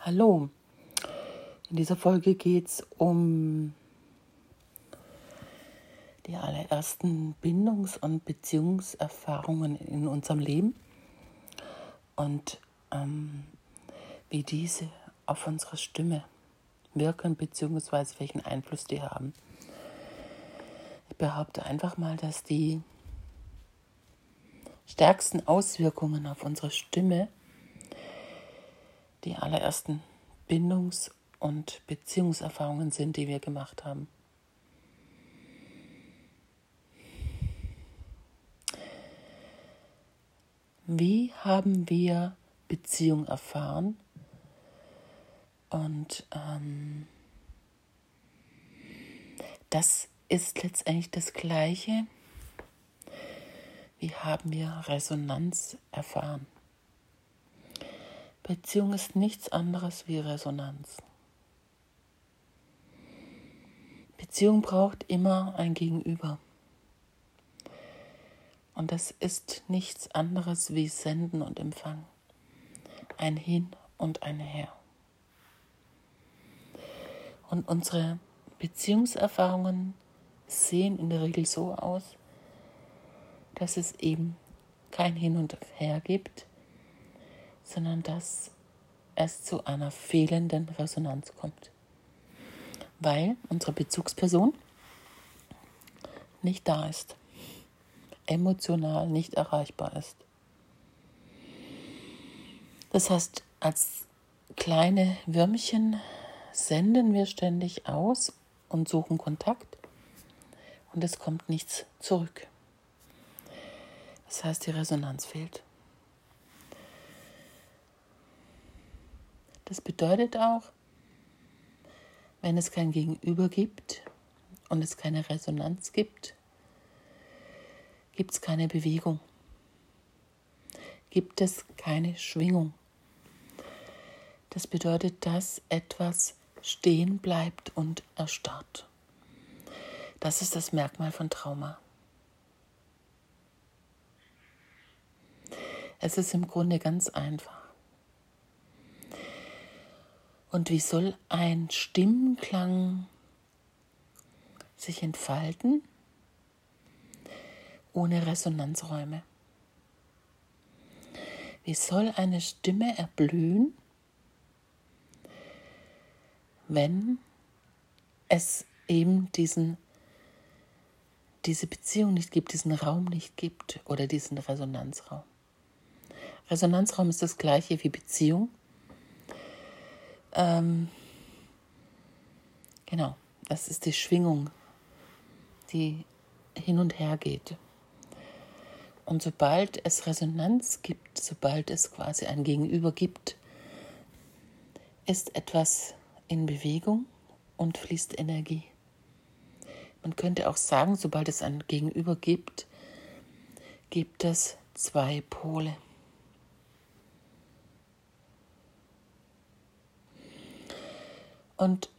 Hallo, in dieser Folge geht es um die allerersten Bindungs- und Beziehungserfahrungen in unserem Leben und ähm, wie diese auf unsere Stimme wirken bzw. welchen Einfluss die haben. Ich behaupte einfach mal, dass die stärksten Auswirkungen auf unsere Stimme die allerersten Bindungs- und Beziehungserfahrungen sind, die wir gemacht haben. Wie haben wir Beziehung erfahren? Und ähm, das ist letztendlich das Gleiche. Wie haben wir Resonanz erfahren? Beziehung ist nichts anderes wie Resonanz. Beziehung braucht immer ein Gegenüber. Und das ist nichts anderes wie Senden und Empfangen. Ein Hin und ein Her. Und unsere Beziehungserfahrungen sehen in der Regel so aus, dass es eben kein Hin und Her gibt, sondern dass es zu einer fehlenden Resonanz kommt, weil unsere Bezugsperson nicht da ist, emotional nicht erreichbar ist. Das heißt, als kleine Würmchen senden wir ständig aus und suchen Kontakt und es kommt nichts zurück. Das heißt, die Resonanz fehlt. Das bedeutet auch, wenn es kein Gegenüber gibt und es keine Resonanz gibt, gibt es keine Bewegung, gibt es keine Schwingung. Das bedeutet, dass etwas stehen bleibt und erstarrt. Das ist das Merkmal von Trauma. Es ist im Grunde ganz einfach. Und wie soll ein Stimmenklang sich entfalten ohne Resonanzräume? Wie soll eine Stimme erblühen, wenn es eben diesen, diese Beziehung nicht gibt, diesen Raum nicht gibt oder diesen Resonanzraum? Resonanzraum ist das gleiche wie Beziehung. Ähm, genau, das ist die Schwingung, die hin und her geht. Und sobald es Resonanz gibt, sobald es quasi ein Gegenüber gibt, ist etwas in Bewegung und fließt Energie. Man könnte auch sagen, sobald es ein Gegenüber gibt, gibt es zwei Pole. Und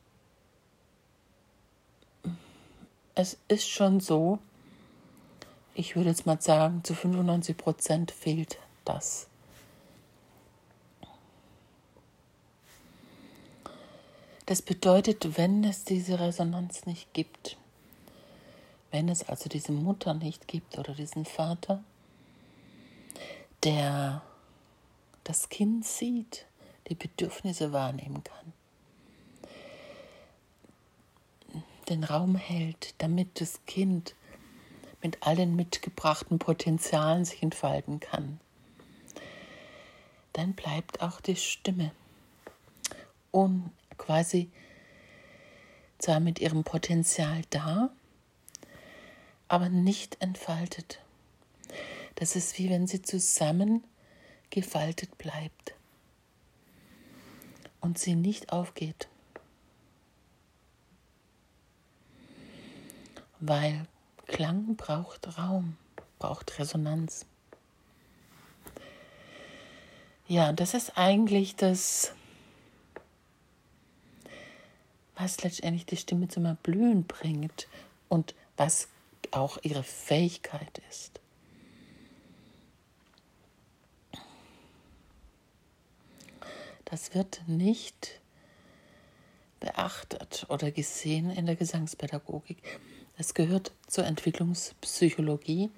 es ist schon so, ich würde jetzt mal sagen, zu 95 Prozent fehlt das. Das bedeutet, wenn es diese Resonanz nicht gibt, wenn es also diese Mutter nicht gibt oder diesen Vater, der das Kind sieht, die Bedürfnisse wahrnehmen kann, den Raum hält, damit das Kind mit allen mitgebrachten Potenzialen sich entfalten kann, dann bleibt auch die Stimme um quasi zwar mit ihrem Potenzial da, aber nicht entfaltet. Das ist wie wenn sie zusammen gefaltet bleibt und sie nicht aufgeht. Weil Klang braucht Raum, braucht Resonanz. Ja, das ist eigentlich das, was letztendlich die Stimme zum Erblühen bringt und was auch ihre Fähigkeit ist. das wird nicht beachtet oder gesehen in der Gesangspädagogik. Es gehört zur Entwicklungspsychologie,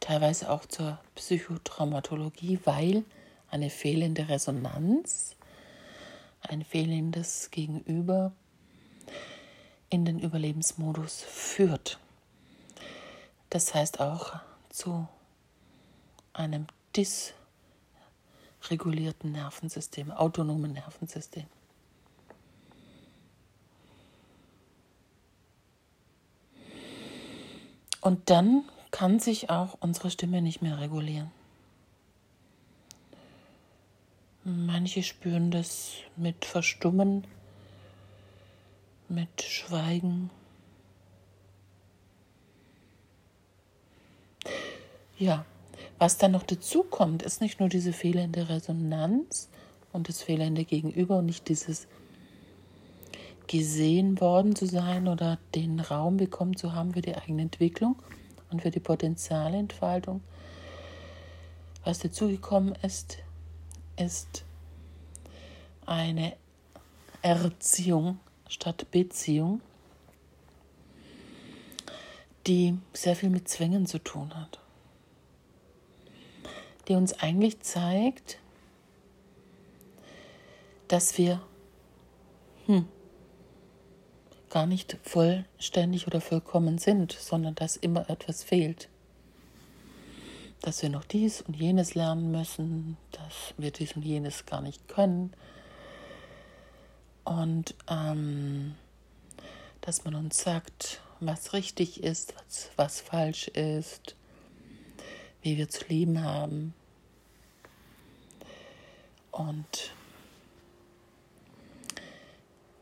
teilweise auch zur Psychotraumatologie, weil eine fehlende Resonanz, ein fehlendes Gegenüber in den Überlebensmodus führt. Das heißt auch zu einem dysregulierten Nervensystem, autonomen Nervensystem. Und dann kann sich auch unsere Stimme nicht mehr regulieren. Manche spüren das mit Verstummen, mit Schweigen. Ja, was dann noch dazu kommt, ist nicht nur diese fehlende Resonanz und das fehlende Gegenüber und nicht dieses gesehen worden zu sein oder den Raum bekommen zu haben für die eigene Entwicklung und für die Potenzialentfaltung. Was dazugekommen ist, ist eine Erziehung statt Beziehung, die sehr viel mit Zwängen zu tun hat. Die uns eigentlich zeigt, dass wir hm, gar nicht vollständig oder vollkommen sind, sondern dass immer etwas fehlt. Dass wir noch dies und jenes lernen müssen, dass wir dies und jenes gar nicht können. Und ähm, dass man uns sagt, was richtig ist, was, was falsch ist, wie wir zu leben haben. Und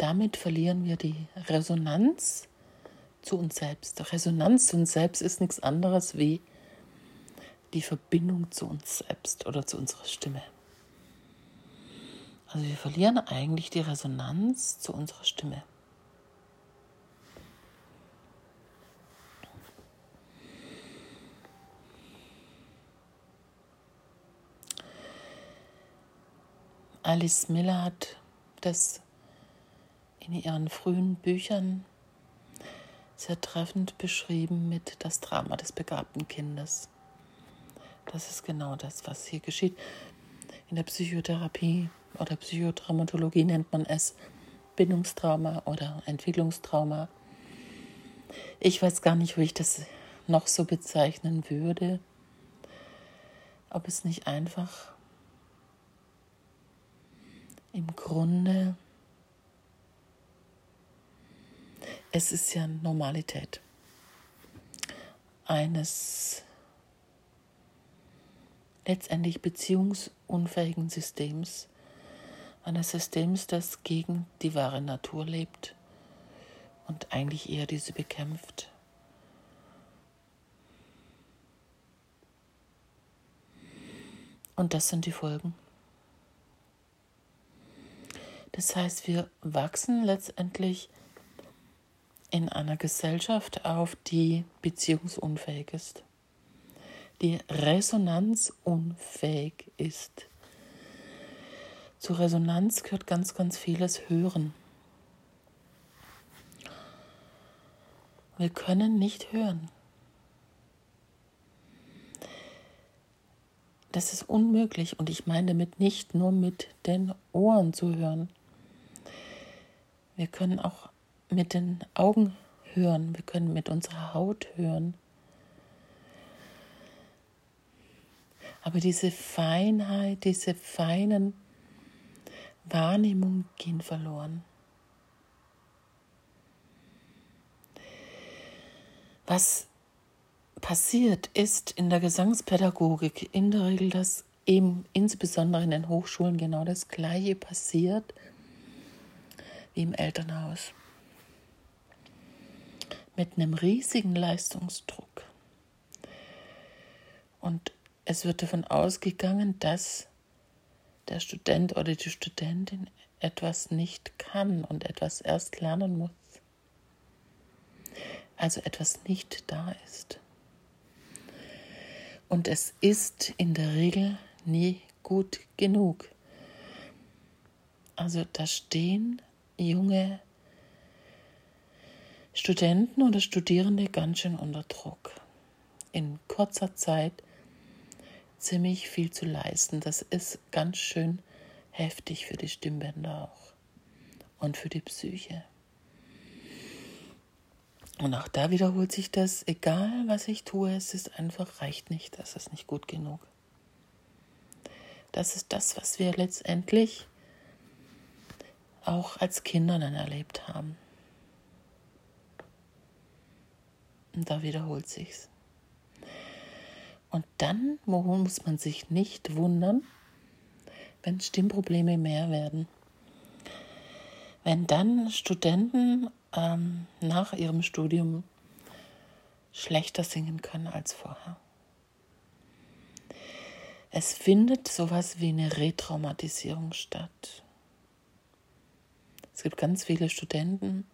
damit verlieren wir die Resonanz zu uns selbst. Resonanz zu uns selbst ist nichts anderes wie die Verbindung zu uns selbst oder zu unserer Stimme. Also wir verlieren eigentlich die Resonanz zu unserer Stimme. Alice Miller hat das in ihren frühen Büchern sehr treffend beschrieben mit das Drama des begabten Kindes. Das ist genau das, was hier geschieht. In der Psychotherapie oder Psychotraumatologie nennt man es Bindungstrauma oder Entwicklungstrauma. Ich weiß gar nicht, wie ich das noch so bezeichnen würde. Ob es nicht einfach im Grunde es ist ja Normalität eines letztendlich beziehungsunfähigen Systems, eines Systems, das gegen die wahre Natur lebt und eigentlich eher diese bekämpft. Und das sind die Folgen. Das heißt, wir wachsen letztendlich in einer Gesellschaft auf, die beziehungsunfähig ist, die resonanzunfähig ist. Zu Resonanz gehört ganz, ganz vieles Hören. Wir können nicht hören. Das ist unmöglich und ich meine damit nicht nur mit den Ohren zu hören. Wir können auch mit den Augen hören, wir können mit unserer Haut hören. Aber diese Feinheit, diese feinen Wahrnehmungen gehen verloren. Was passiert ist in der Gesangspädagogik in der Regel, dass eben insbesondere in den Hochschulen genau das Gleiche passiert wie im Elternhaus mit einem riesigen Leistungsdruck. Und es wird davon ausgegangen, dass der Student oder die Studentin etwas nicht kann und etwas erst lernen muss. Also etwas nicht da ist. Und es ist in der Regel nie gut genug. Also da stehen junge Studenten oder Studierende ganz schön unter Druck. In kurzer Zeit ziemlich viel zu leisten. Das ist ganz schön heftig für die Stimmbänder auch und für die Psyche. Und auch da wiederholt sich das, egal was ich tue, es ist einfach, reicht nicht, das ist nicht gut genug. Das ist das, was wir letztendlich auch als Kinder dann erlebt haben. Und da wiederholt sich's. Und dann muss man sich nicht wundern, wenn Stimmprobleme mehr werden. Wenn dann Studenten ähm, nach ihrem Studium schlechter singen können als vorher. Es findet sowas wie eine Retraumatisierung statt. Es gibt ganz viele Studenten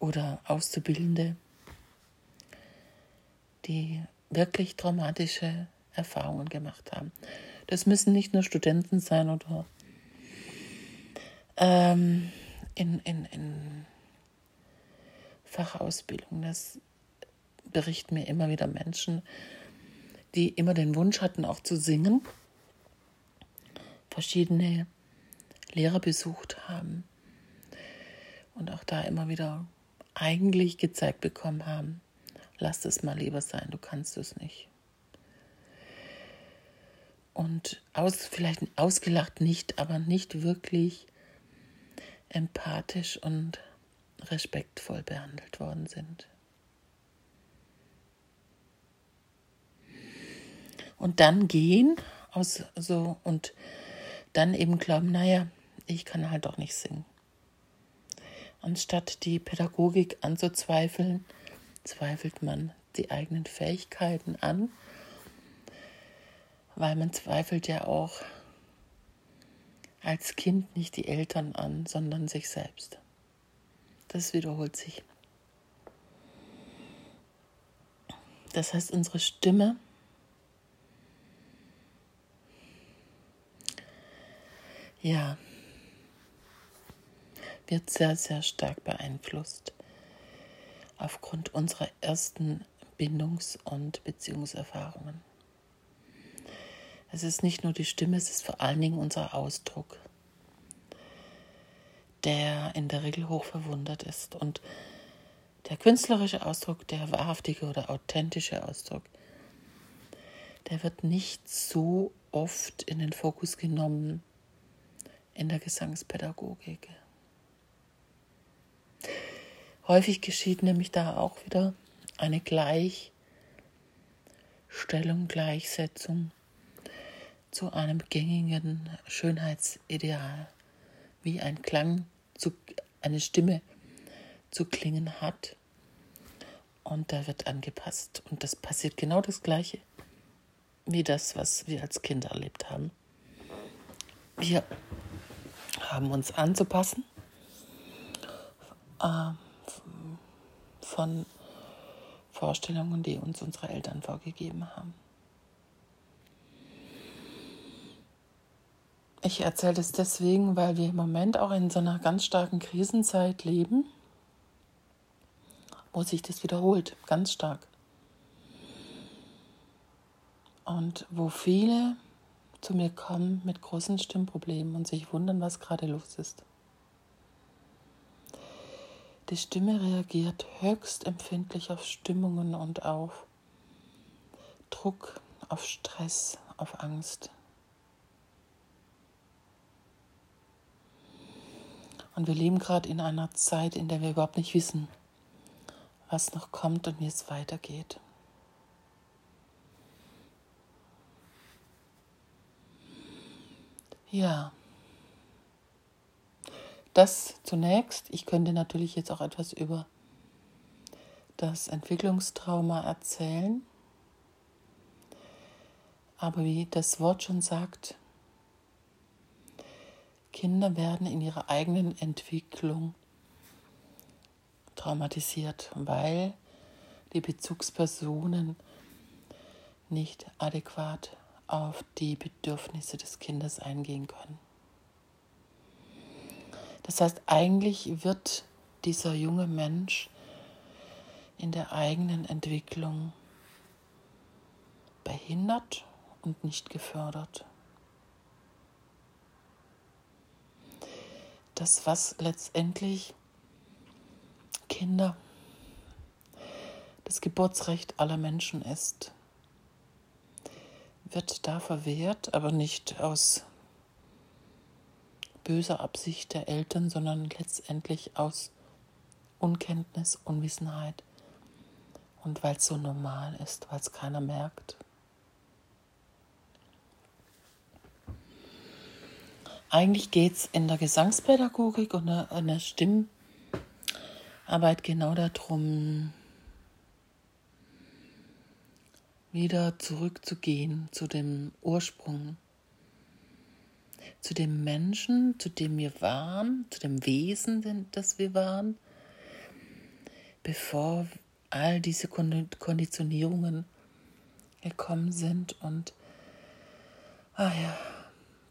oder Auszubildende, die wirklich traumatische Erfahrungen gemacht haben. Das müssen nicht nur Studenten sein oder ähm, in, in, in Fachausbildung. Das berichten mir immer wieder Menschen, die immer den Wunsch hatten, auch zu singen, verschiedene Lehrer besucht haben und auch da immer wieder eigentlich gezeigt bekommen haben, lass es mal lieber sein, du kannst es nicht. Und aus, vielleicht ausgelacht nicht, aber nicht wirklich empathisch und respektvoll behandelt worden sind. Und dann gehen aus so und dann eben glauben, naja, ich kann halt doch nicht singen. Anstatt die Pädagogik anzuzweifeln, zweifelt man die eigenen Fähigkeiten an, weil man zweifelt ja auch als Kind nicht die Eltern an, sondern sich selbst. Das wiederholt sich. Das heißt, unsere Stimme ja, wird sehr, sehr stark beeinflusst aufgrund unserer ersten Bindungs- und Beziehungserfahrungen. Es ist nicht nur die Stimme, es ist vor allen Dingen unser Ausdruck, der in der Regel hoch verwundert ist. Und der künstlerische Ausdruck, der wahrhaftige oder authentische Ausdruck, der wird nicht so oft in den Fokus genommen in der Gesangspädagogik. Häufig geschieht nämlich da auch wieder eine Gleichstellung, Gleichsetzung zu einem gängigen Schönheitsideal, wie ein Klang, zu, eine Stimme zu klingen hat. Und da wird angepasst. Und das passiert genau das Gleiche wie das, was wir als Kinder erlebt haben. Wir haben uns anzupassen äh, von Vorstellungen, die uns unsere Eltern vorgegeben haben. Ich erzähle das deswegen, weil wir im Moment auch in so einer ganz starken Krisenzeit leben, wo sich das wiederholt, ganz stark. Und wo viele zu mir kommen mit großen Stimmproblemen und sich wundern, was gerade los ist. Die Stimme reagiert höchst empfindlich auf Stimmungen und auf Druck, auf Stress, auf Angst. Und wir leben gerade in einer Zeit, in der wir überhaupt nicht wissen, was noch kommt und wie es weitergeht. Ja, das zunächst. Ich könnte natürlich jetzt auch etwas über das Entwicklungstrauma erzählen. Aber wie das Wort schon sagt, Kinder werden in ihrer eigenen Entwicklung traumatisiert, weil die Bezugspersonen nicht adäquat auf die Bedürfnisse des Kindes eingehen können. Das heißt, eigentlich wird dieser junge Mensch in der eigenen Entwicklung behindert und nicht gefördert. Das, was letztendlich Kinder das Geburtsrecht aller Menschen ist, wird da verwehrt, aber nicht aus böser Absicht der Eltern, sondern letztendlich aus Unkenntnis, Unwissenheit und weil es so normal ist, weil es keiner merkt. Eigentlich geht es in der Gesangspädagogik und in der Stimmarbeit genau darum, wieder zurückzugehen zu dem Ursprung, zu dem Menschen, zu dem wir waren, zu dem Wesen, das wir waren, bevor all diese Konditionierungen gekommen sind und ah ja,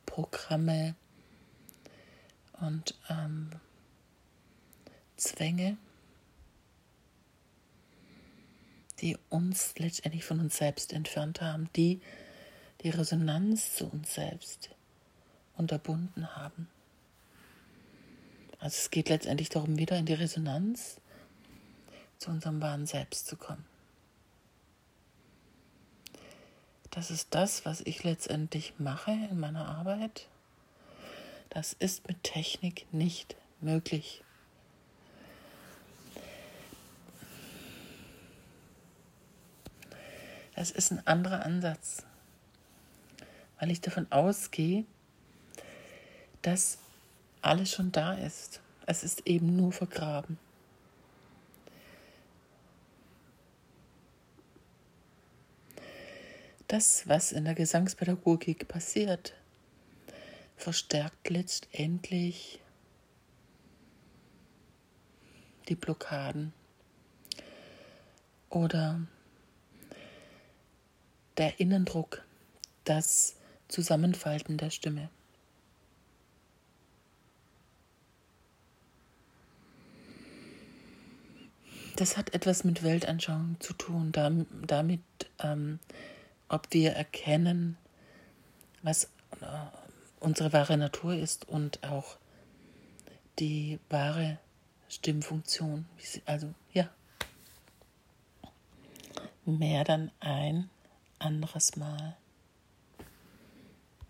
Programme und ähm, Zwänge die uns letztendlich von uns selbst entfernt haben, die die Resonanz zu uns selbst unterbunden haben. Also es geht letztendlich darum, wieder in die Resonanz zu unserem wahren Selbst zu kommen. Das ist das, was ich letztendlich mache in meiner Arbeit. Das ist mit Technik nicht möglich. Das ist ein anderer Ansatz, weil ich davon ausgehe, dass alles schon da ist. Es ist eben nur vergraben. Das, was in der Gesangspädagogik passiert, verstärkt letztendlich die Blockaden oder der Innendruck, das Zusammenfalten der Stimme. Das hat etwas mit Weltanschauung zu tun, damit, ähm, ob wir erkennen, was äh, unsere wahre Natur ist und auch die wahre Stimmfunktion. Also ja, mehr dann ein anderes Mal.